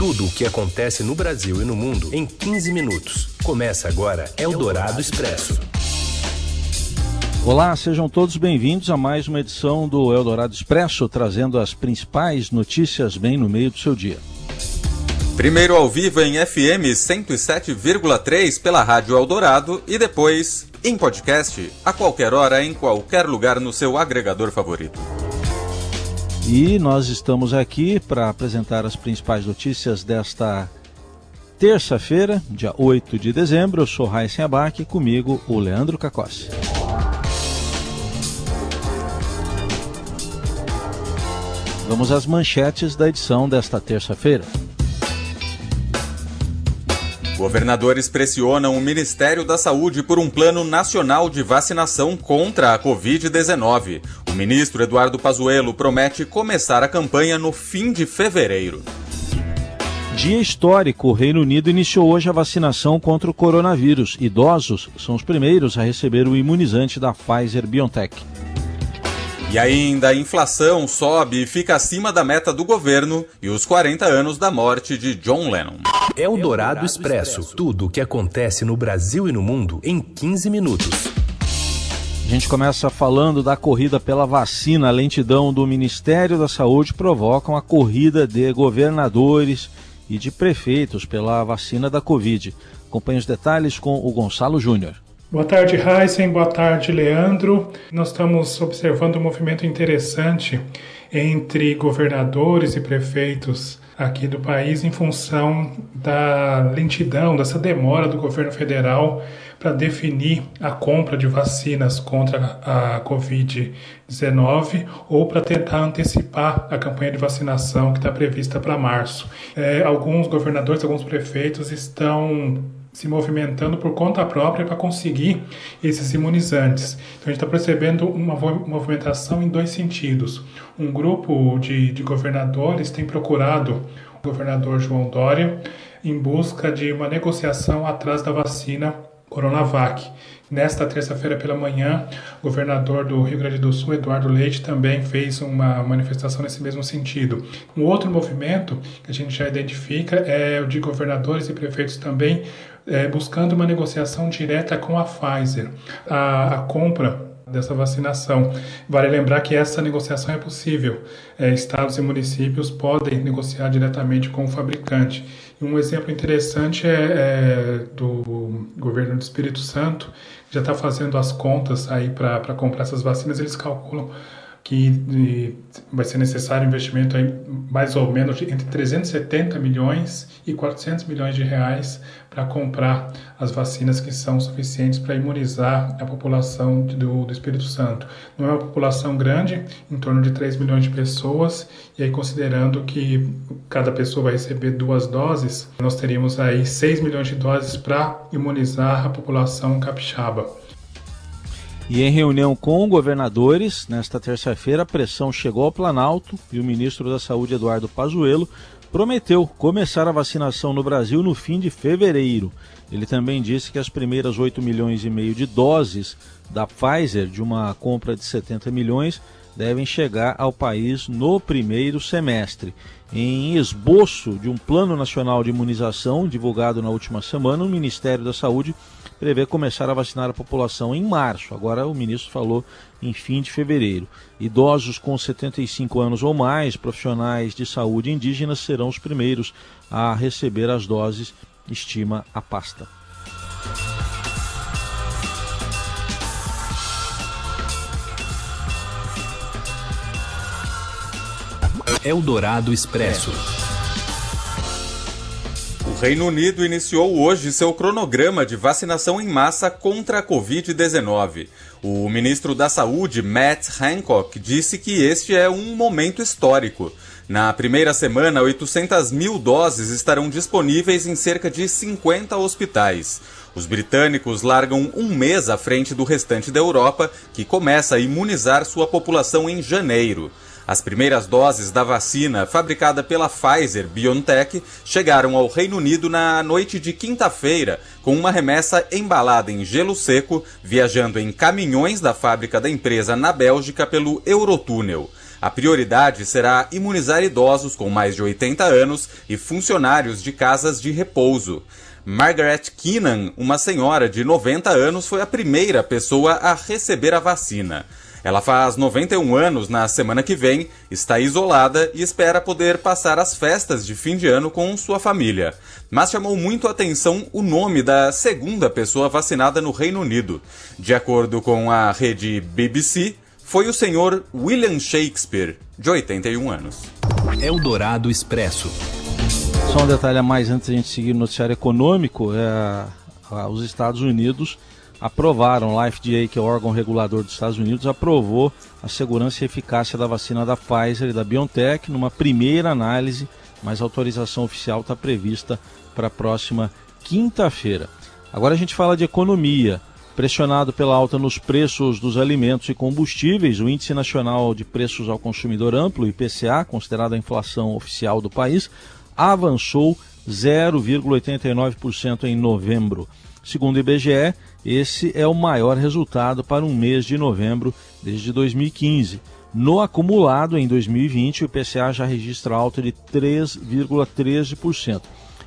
Tudo o que acontece no Brasil e no mundo em 15 minutos. Começa agora Eldorado Expresso. Olá, sejam todos bem-vindos a mais uma edição do Eldorado Expresso, trazendo as principais notícias bem no meio do seu dia. Primeiro ao vivo em FM 107,3 pela Rádio Eldorado e depois em podcast a qualquer hora em qualquer lugar no seu agregador favorito. E nós estamos aqui para apresentar as principais notícias desta terça-feira, dia 8 de dezembro. Eu sou Raíssen Abac comigo o Leandro Cacossi. Vamos às manchetes da edição desta terça-feira. Governadores pressionam o Ministério da Saúde por um plano nacional de vacinação contra a Covid-19. O ministro Eduardo Pazuello promete começar a campanha no fim de fevereiro. Dia histórico: o Reino Unido iniciou hoje a vacinação contra o coronavírus. Idosos são os primeiros a receber o imunizante da Pfizer BioNTech. E ainda a inflação sobe e fica acima da meta do governo e os 40 anos da morte de John Lennon. É o Dourado Expresso. Tudo o que acontece no Brasil e no mundo em 15 minutos. A gente começa falando da corrida pela vacina. A lentidão do Ministério da Saúde provocam a corrida de governadores e de prefeitos pela vacina da Covid. Acompanhe os detalhes com o Gonçalo Júnior. Boa tarde, Heisen. Boa tarde, Leandro. Nós estamos observando um movimento interessante entre governadores e prefeitos aqui do país em função da lentidão, dessa demora do governo federal para definir a compra de vacinas contra a Covid-19 ou para tentar antecipar a campanha de vacinação que está prevista para março. É, alguns governadores, alguns prefeitos estão se movimentando por conta própria para conseguir esses imunizantes. Então a gente está percebendo uma movimentação em dois sentidos. Um grupo de, de governadores tem procurado o governador João Dória em busca de uma negociação atrás da vacina Coronavac. Nesta terça-feira pela manhã, o governador do Rio Grande do Sul, Eduardo Leite, também fez uma manifestação nesse mesmo sentido. Um outro movimento que a gente já identifica é o de governadores e prefeitos também é, buscando uma negociação direta com a Pfizer. A, a compra dessa vacinação. Vale lembrar que essa negociação é possível. É, estados e municípios podem negociar diretamente com o fabricante. Um exemplo interessante é, é do governo do Espírito Santo, que já está fazendo as contas aí para comprar essas vacinas. Eles calculam que vai ser necessário investimento aí mais ou menos entre 370 milhões e 400 milhões de reais para comprar as vacinas que são suficientes para imunizar a população do, do Espírito Santo. Não é uma população grande, em torno de 3 milhões de pessoas, e aí considerando que cada pessoa vai receber duas doses, nós teríamos aí 6 milhões de doses para imunizar a população capixaba. E em reunião com governadores, nesta terça-feira, a pressão chegou ao Planalto e o ministro da Saúde, Eduardo Pazuello, prometeu começar a vacinação no Brasil no fim de fevereiro. Ele também disse que as primeiras 8 milhões e meio de doses da Pfizer, de uma compra de 70 milhões, devem chegar ao país no primeiro semestre. Em esboço de um plano nacional de imunização divulgado na última semana, o Ministério da Saúde prevê começar a vacinar a população em março. Agora o ministro falou em fim de fevereiro. Idosos com 75 anos ou mais, profissionais de saúde indígenas serão os primeiros a receber as doses, estima a pasta. Eldorado Expresso. O Reino Unido iniciou hoje seu cronograma de vacinação em massa contra a Covid-19. O ministro da Saúde, Matt Hancock, disse que este é um momento histórico. Na primeira semana, 800 mil doses estarão disponíveis em cerca de 50 hospitais. Os britânicos largam um mês à frente do restante da Europa, que começa a imunizar sua população em janeiro. As primeiras doses da vacina fabricada pela Pfizer BioNTech chegaram ao Reino Unido na noite de quinta-feira, com uma remessa embalada em gelo seco, viajando em caminhões da fábrica da empresa na Bélgica pelo Eurotúnel. A prioridade será imunizar idosos com mais de 80 anos e funcionários de casas de repouso. Margaret Keenan, uma senhora de 90 anos, foi a primeira pessoa a receber a vacina. Ela faz 91 anos na semana que vem, está isolada e espera poder passar as festas de fim de ano com sua família. Mas chamou muito a atenção o nome da segunda pessoa vacinada no Reino Unido. De acordo com a rede BBC, foi o senhor William Shakespeare, de 81 anos. Eldorado Expresso. Só um detalhe a mais antes de a gente seguir no noticiário econômico: é, os Estados Unidos aprovaram, a FDA, que é o órgão regulador dos Estados Unidos, aprovou a segurança e eficácia da vacina da Pfizer e da BioNTech numa primeira análise, mas a autorização oficial está prevista para a próxima quinta-feira. Agora a gente fala de economia. Pressionado pela alta nos preços dos alimentos e combustíveis, o Índice Nacional de Preços ao Consumidor Amplo, IPCA, considerado a inflação oficial do país, avançou 0,89% em novembro. Segundo o IBGE, esse é o maior resultado para um mês de novembro desde 2015. No acumulado, em 2020, o IPCA já registra alta de 3,13%.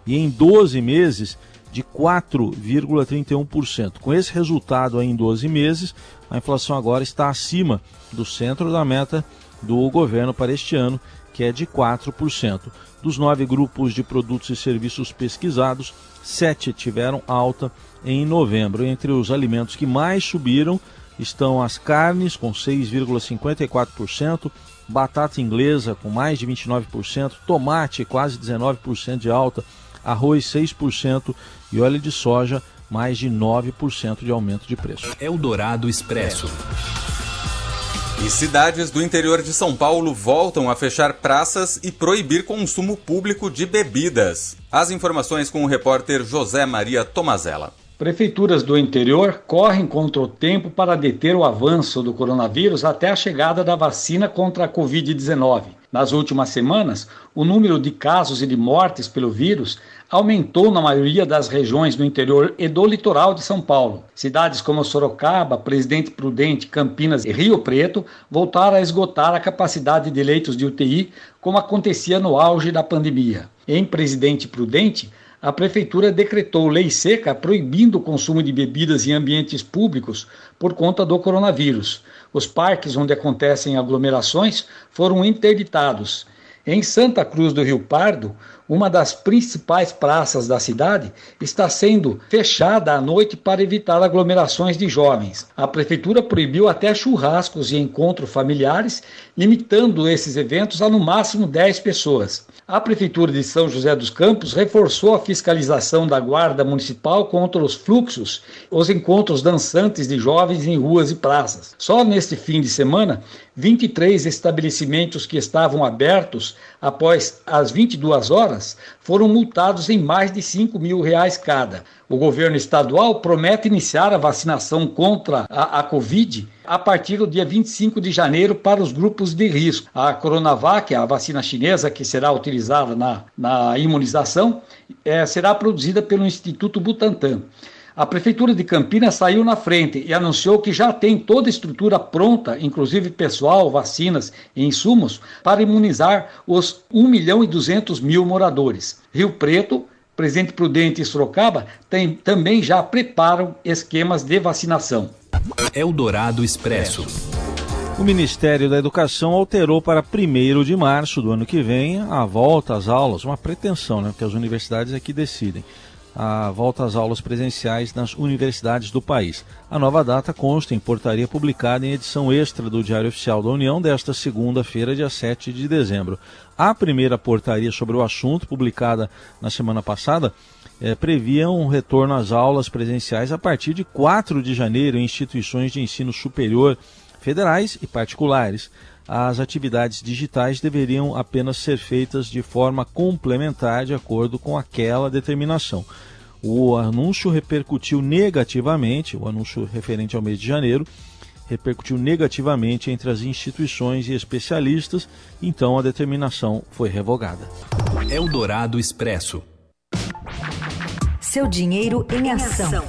E em 12 meses, de 4,31%. Com esse resultado em 12 meses, a inflação agora está acima do centro da meta do governo para este ano, que é de 4%. Dos nove grupos de produtos e serviços pesquisados, sete tiveram alta em novembro. Entre os alimentos que mais subiram estão as carnes, com 6,54%, batata inglesa, com mais de 29%, tomate, quase 19% de alta, arroz, 6% e óleo de soja, mais de 9% de aumento de preço. Eldorado Expresso. E cidades do interior de São Paulo voltam a fechar praças e proibir consumo público de bebidas. As informações com o repórter José Maria Tomazella. Prefeituras do interior correm contra o tempo para deter o avanço do coronavírus até a chegada da vacina contra a Covid-19. Nas últimas semanas, o número de casos e de mortes pelo vírus aumentou na maioria das regiões do interior e do litoral de São Paulo. Cidades como Sorocaba, Presidente Prudente, Campinas e Rio Preto voltaram a esgotar a capacidade de leitos de UTI, como acontecia no auge da pandemia. Em Presidente Prudente, a Prefeitura decretou lei seca proibindo o consumo de bebidas em ambientes públicos por conta do coronavírus. Os parques onde acontecem aglomerações foram interditados. Em Santa Cruz do Rio Pardo, uma das principais praças da cidade, está sendo fechada à noite para evitar aglomerações de jovens. A prefeitura proibiu até churrascos e encontros familiares, limitando esses eventos a no máximo 10 pessoas. A Prefeitura de São José dos Campos reforçou a fiscalização da Guarda Municipal contra os fluxos, os encontros dançantes de jovens em ruas e praças. Só neste fim de semana, 23 estabelecimentos que estavam abertos após as 22 horas foram multados em mais de 5 mil reais cada. O governo estadual promete iniciar a vacinação contra a, a Covid a partir do dia 25 de janeiro para os grupos de risco. A Coronavac, a vacina chinesa que será utilizada na, na imunização, é, será produzida pelo Instituto Butantan. A Prefeitura de Campinas saiu na frente e anunciou que já tem toda a estrutura pronta, inclusive pessoal, vacinas e insumos, para imunizar os 1 milhão e 200 mil moradores. Rio Preto, Presidente Prudente e Sorocaba tem, também já preparam esquemas de vacinação. Eldorado Expresso. O Ministério da Educação alterou para 1 de março do ano que vem a volta às aulas, uma pretensão, né, porque as universidades aqui decidem a volta às aulas presenciais nas universidades do país. A nova data consta em portaria publicada em edição extra do Diário Oficial da União desta segunda-feira, dia 7 de dezembro. A primeira portaria sobre o assunto, publicada na semana passada, é, previa um retorno às aulas presenciais a partir de 4 de janeiro em instituições de ensino superior federais e particulares as atividades digitais deveriam apenas ser feitas de forma complementar de acordo com aquela determinação. O anúncio repercutiu negativamente, o anúncio referente ao mês de janeiro, repercutiu negativamente entre as instituições e especialistas, então a determinação foi revogada. Eldorado Expresso. Seu dinheiro em ação.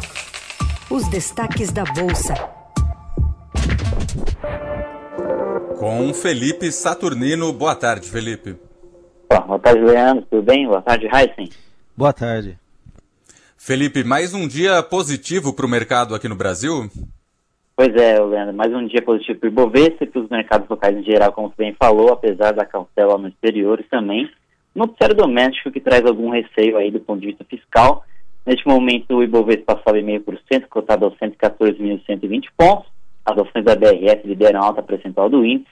Os destaques da Bolsa. Com Felipe Saturnino. Boa tarde, Felipe. Boa tarde, Leandro. Tudo bem? Boa tarde, Heisen. Boa tarde. Felipe, mais um dia positivo para o mercado aqui no Brasil? Pois é, Leandro, mais um dia positivo para o Ibovespa e para os mercados locais em geral, como você bem falou, apesar da cautela no exterior e também no noticiário doméstico que traz algum receio aí do ponto de vista fiscal. Neste momento, o Ibovespa sobe 0,5%, cotado aos 114.120 pontos. As ações da BRF lideram alta percentual do índice,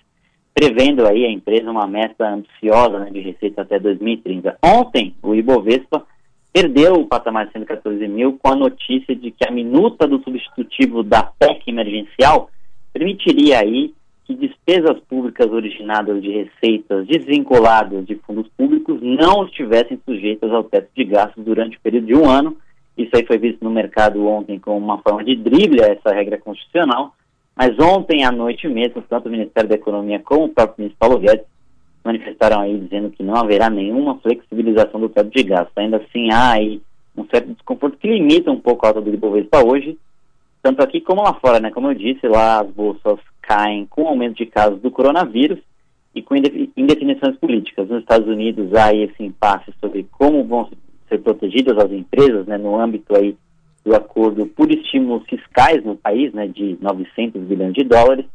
prevendo aí a empresa uma meta ambiciosa né, de receita até 2030. Ontem, o Ibovespa perdeu o patamar de 114 mil com a notícia de que a minuta do substitutivo da PEC emergencial permitiria aí que despesas públicas originadas de receitas desvinculadas de fundos públicos não estivessem sujeitas ao teto de gastos durante o período de um ano. Isso aí foi visto no mercado ontem como uma forma de drible a essa regra constitucional, mas ontem à noite mesmo, tanto o Ministério da Economia como o próprio ministro Paulo Guedes manifestaram aí dizendo que não haverá nenhuma flexibilização do teto de gastos. Ainda assim, há aí um certo desconforto que limita um pouco a alta do Ibovespa hoje, tanto aqui como lá fora, né? Como eu disse, lá as bolsas caem com o aumento de casos do coronavírus e com indefinições políticas. Nos Estados Unidos há esse impasse sobre como vão ser protegidas as empresas, né, no âmbito aí do acordo por estímulos fiscais no país, né, de 900 bilhões de dólares,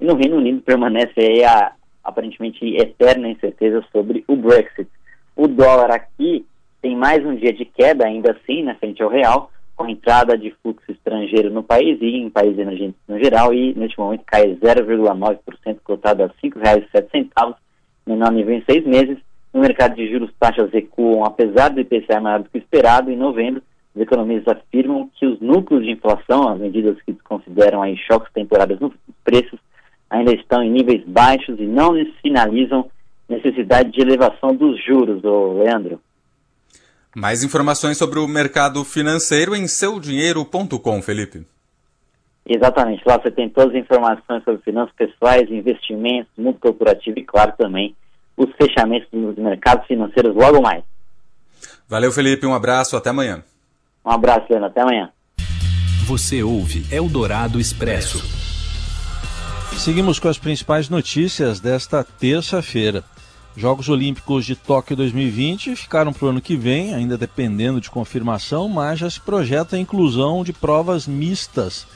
e no Reino Unido permanece a aparentemente eterna incerteza sobre o Brexit. O dólar aqui tem mais um dia de queda, ainda assim, na frente ao real, com entrada de fluxo estrangeiro no país e em países emergentes no geral, e neste momento cai 0,9%, cotado a R$ 5,07, menor nível em seis meses. No mercado de juros, taxas recuam, apesar do IPCA maior do que esperado. Em novembro, os economistas afirmam que os núcleos de inflação, as medidas que consideram aí choques temporários nos preços, ainda estão em níveis baixos e não sinalizam necessidade de elevação dos juros, Leandro. Mais informações sobre o mercado financeiro em seudinheiro.com, Felipe. Exatamente, lá você tem todas as informações sobre finanças pessoais, investimentos, mundo corporativo e, claro, também os fechamentos dos mercados financeiros logo mais. Valeu, Felipe, um abraço, até amanhã. Um abraço, Leandro, até amanhã. Você ouve Eldorado Expresso. Seguimos com as principais notícias desta terça-feira. Jogos Olímpicos de Tóquio 2020 ficaram para o ano que vem, ainda dependendo de confirmação, mas já se projeta a inclusão de provas mistas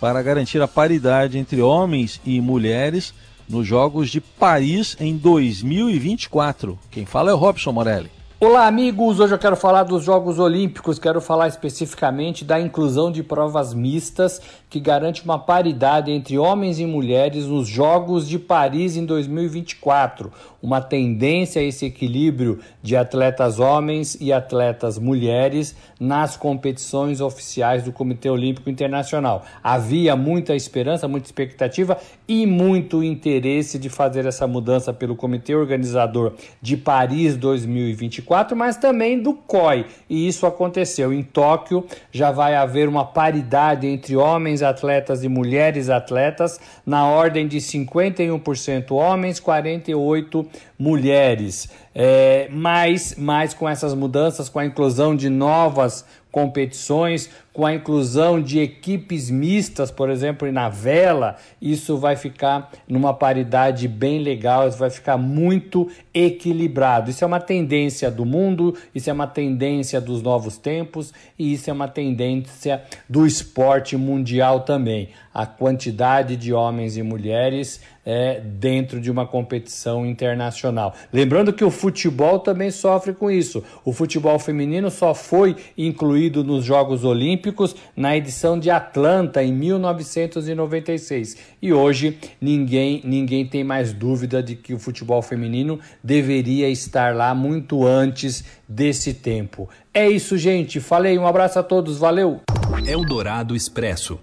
para garantir a paridade entre homens e mulheres nos Jogos de Paris em 2024. Quem fala é o Robson Morelli. Olá, amigos! Hoje eu quero falar dos Jogos Olímpicos, quero falar especificamente da inclusão de provas mistas que garante uma paridade entre homens e mulheres nos Jogos de Paris em 2024. Uma tendência a esse equilíbrio de atletas homens e atletas mulheres nas competições oficiais do Comitê Olímpico Internacional. Havia muita esperança, muita expectativa e muito interesse de fazer essa mudança pelo Comitê Organizador de Paris 2024, mas também do COI. E isso aconteceu. Em Tóquio já vai haver uma paridade entre homens atletas e mulheres atletas, na ordem de 51% homens, 48% mulheres. É, mas, mas com essas mudanças, com a inclusão de novas competições, com a inclusão de equipes mistas, por exemplo, na vela, isso vai ficar numa paridade bem legal, isso vai ficar muito equilibrado. Isso é uma tendência do mundo, isso é uma tendência dos novos tempos e isso é uma tendência do esporte mundial também. A quantidade de homens e mulheres é, dentro de uma competição internacional. Lembrando que o futebol também sofre com isso. O futebol feminino só foi incluído nos Jogos Olímpicos na edição de Atlanta em 1996. E hoje ninguém, ninguém tem mais dúvida de que o futebol feminino deveria estar lá muito antes desse tempo. É isso, gente. Falei, um abraço a todos, valeu! Eldorado Expresso.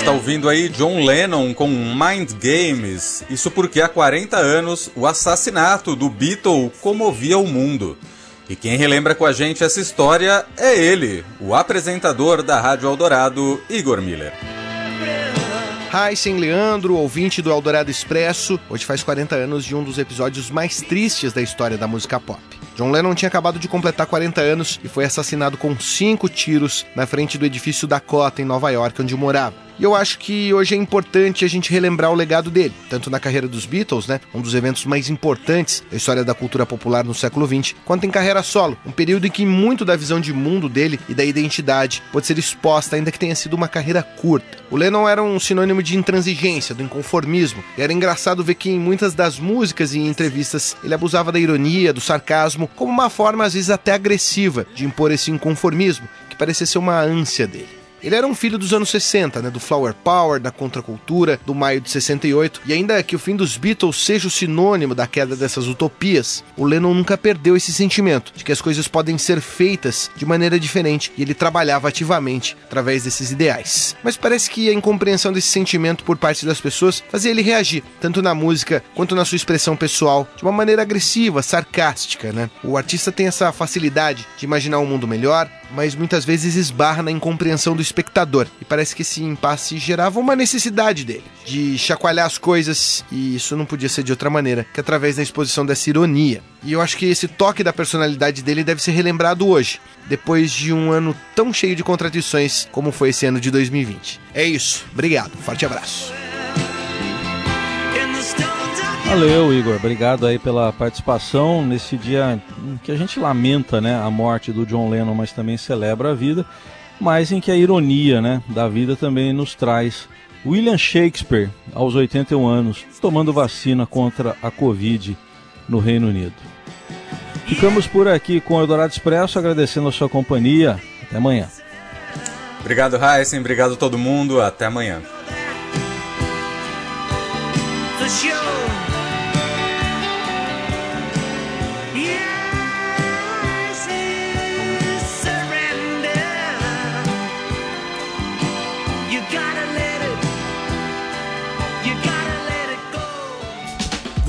Está ouvindo aí John Lennon com Mind Games. Isso porque há 40 anos o assassinato do Beatle comovia o mundo. E quem relembra com a gente essa história é ele, o apresentador da Rádio Eldorado, Igor Miller. Heisen Leandro, ouvinte do Eldorado Expresso, hoje faz 40 anos de um dos episódios mais tristes da história da música pop. John Lennon tinha acabado de completar 40 anos e foi assassinado com cinco tiros na frente do edifício Dakota, em Nova York, onde morava. E eu acho que hoje é importante a gente relembrar o legado dele, tanto na carreira dos Beatles, né, um dos eventos mais importantes da história da cultura popular no século XX, quanto em carreira solo, um período em que muito da visão de mundo dele e da identidade pode ser exposta, ainda que tenha sido uma carreira curta. O Lennon era um sinônimo de intransigência, do inconformismo, e era engraçado ver que em muitas das músicas e entrevistas ele abusava da ironia, do sarcasmo, como uma forma às vezes até agressiva de impor esse inconformismo que parecia ser uma ânsia dele. Ele era um filho dos anos 60, né, do Flower Power, da contracultura, do maio de 68, e ainda que o fim dos Beatles seja o sinônimo da queda dessas utopias, o Lennon nunca perdeu esse sentimento de que as coisas podem ser feitas de maneira diferente, e ele trabalhava ativamente através desses ideais. Mas parece que a incompreensão desse sentimento por parte das pessoas fazia ele reagir, tanto na música quanto na sua expressão pessoal, de uma maneira agressiva, sarcástica, né? O artista tem essa facilidade de imaginar um mundo melhor, mas muitas vezes esbarra na incompreensão do espectador. E parece que esse impasse gerava uma necessidade dele de chacoalhar as coisas, e isso não podia ser de outra maneira que através da exposição dessa ironia. E eu acho que esse toque da personalidade dele deve ser relembrado hoje, depois de um ano tão cheio de contradições como foi esse ano de 2020. É isso, obrigado, forte abraço. Valeu, Igor. Obrigado aí pela participação nesse dia que a gente lamenta, né, a morte do John Lennon, mas também celebra a vida, mas em que a ironia, né, da vida também nos traz William Shakespeare, aos 81 anos, tomando vacina contra a Covid no Reino Unido. Ficamos por aqui com o Eldorado Expresso, agradecendo a sua companhia. Até amanhã. Obrigado, Heisen. Obrigado a todo mundo. Até amanhã.